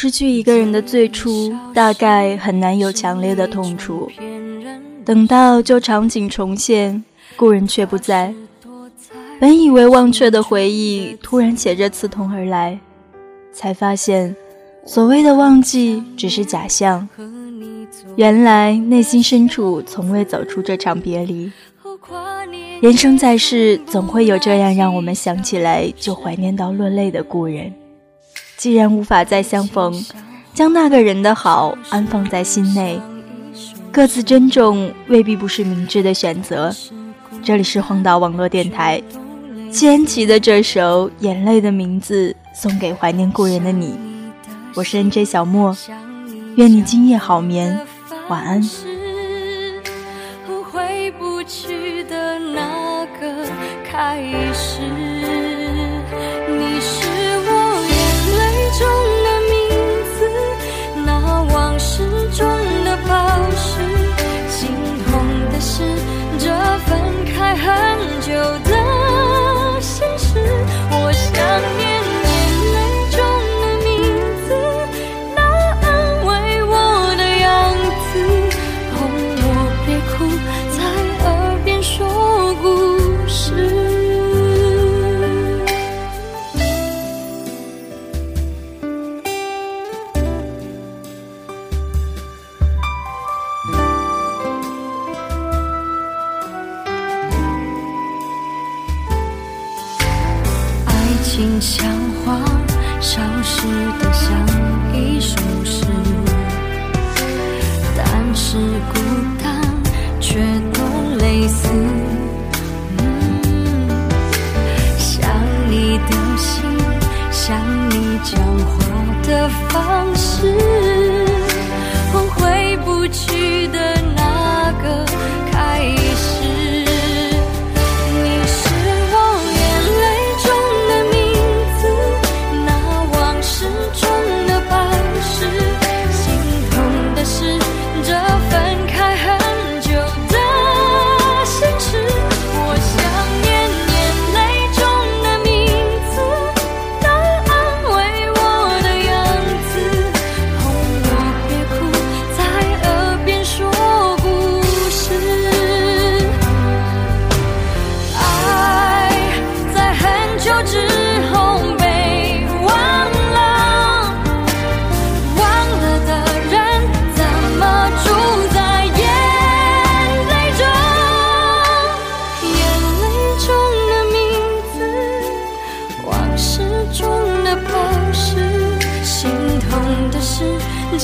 失去一个人的最初，大概很难有强烈的痛楚。等到旧场景重现，故人却不在，本以为忘却的回忆，突然携着刺痛而来，才发现，所谓的忘记只是假象。原来内心深处从未走出这场别离。人生在世，总会有这样让我们想起来就怀念到落泪的故人。既然无法再相逢，将那个人的好安放在心内，各自珍重未必不是明智的选择。这里是荒岛网络电台，谢安琪的这首《眼泪的名字》送给怀念故人的你。我是 N J 小莫，愿你今夜好眠，晚安。回不去的那个开始，像花消失的像一首诗，但是孤单却都类似。想你的心，想你讲话的方式。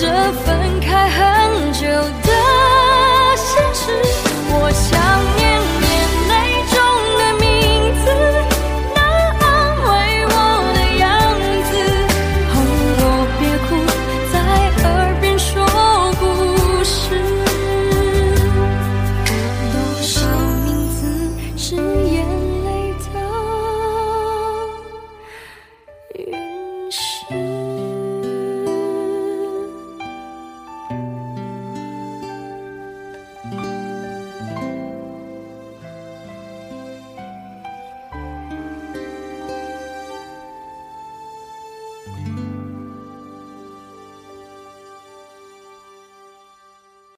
这分开恨。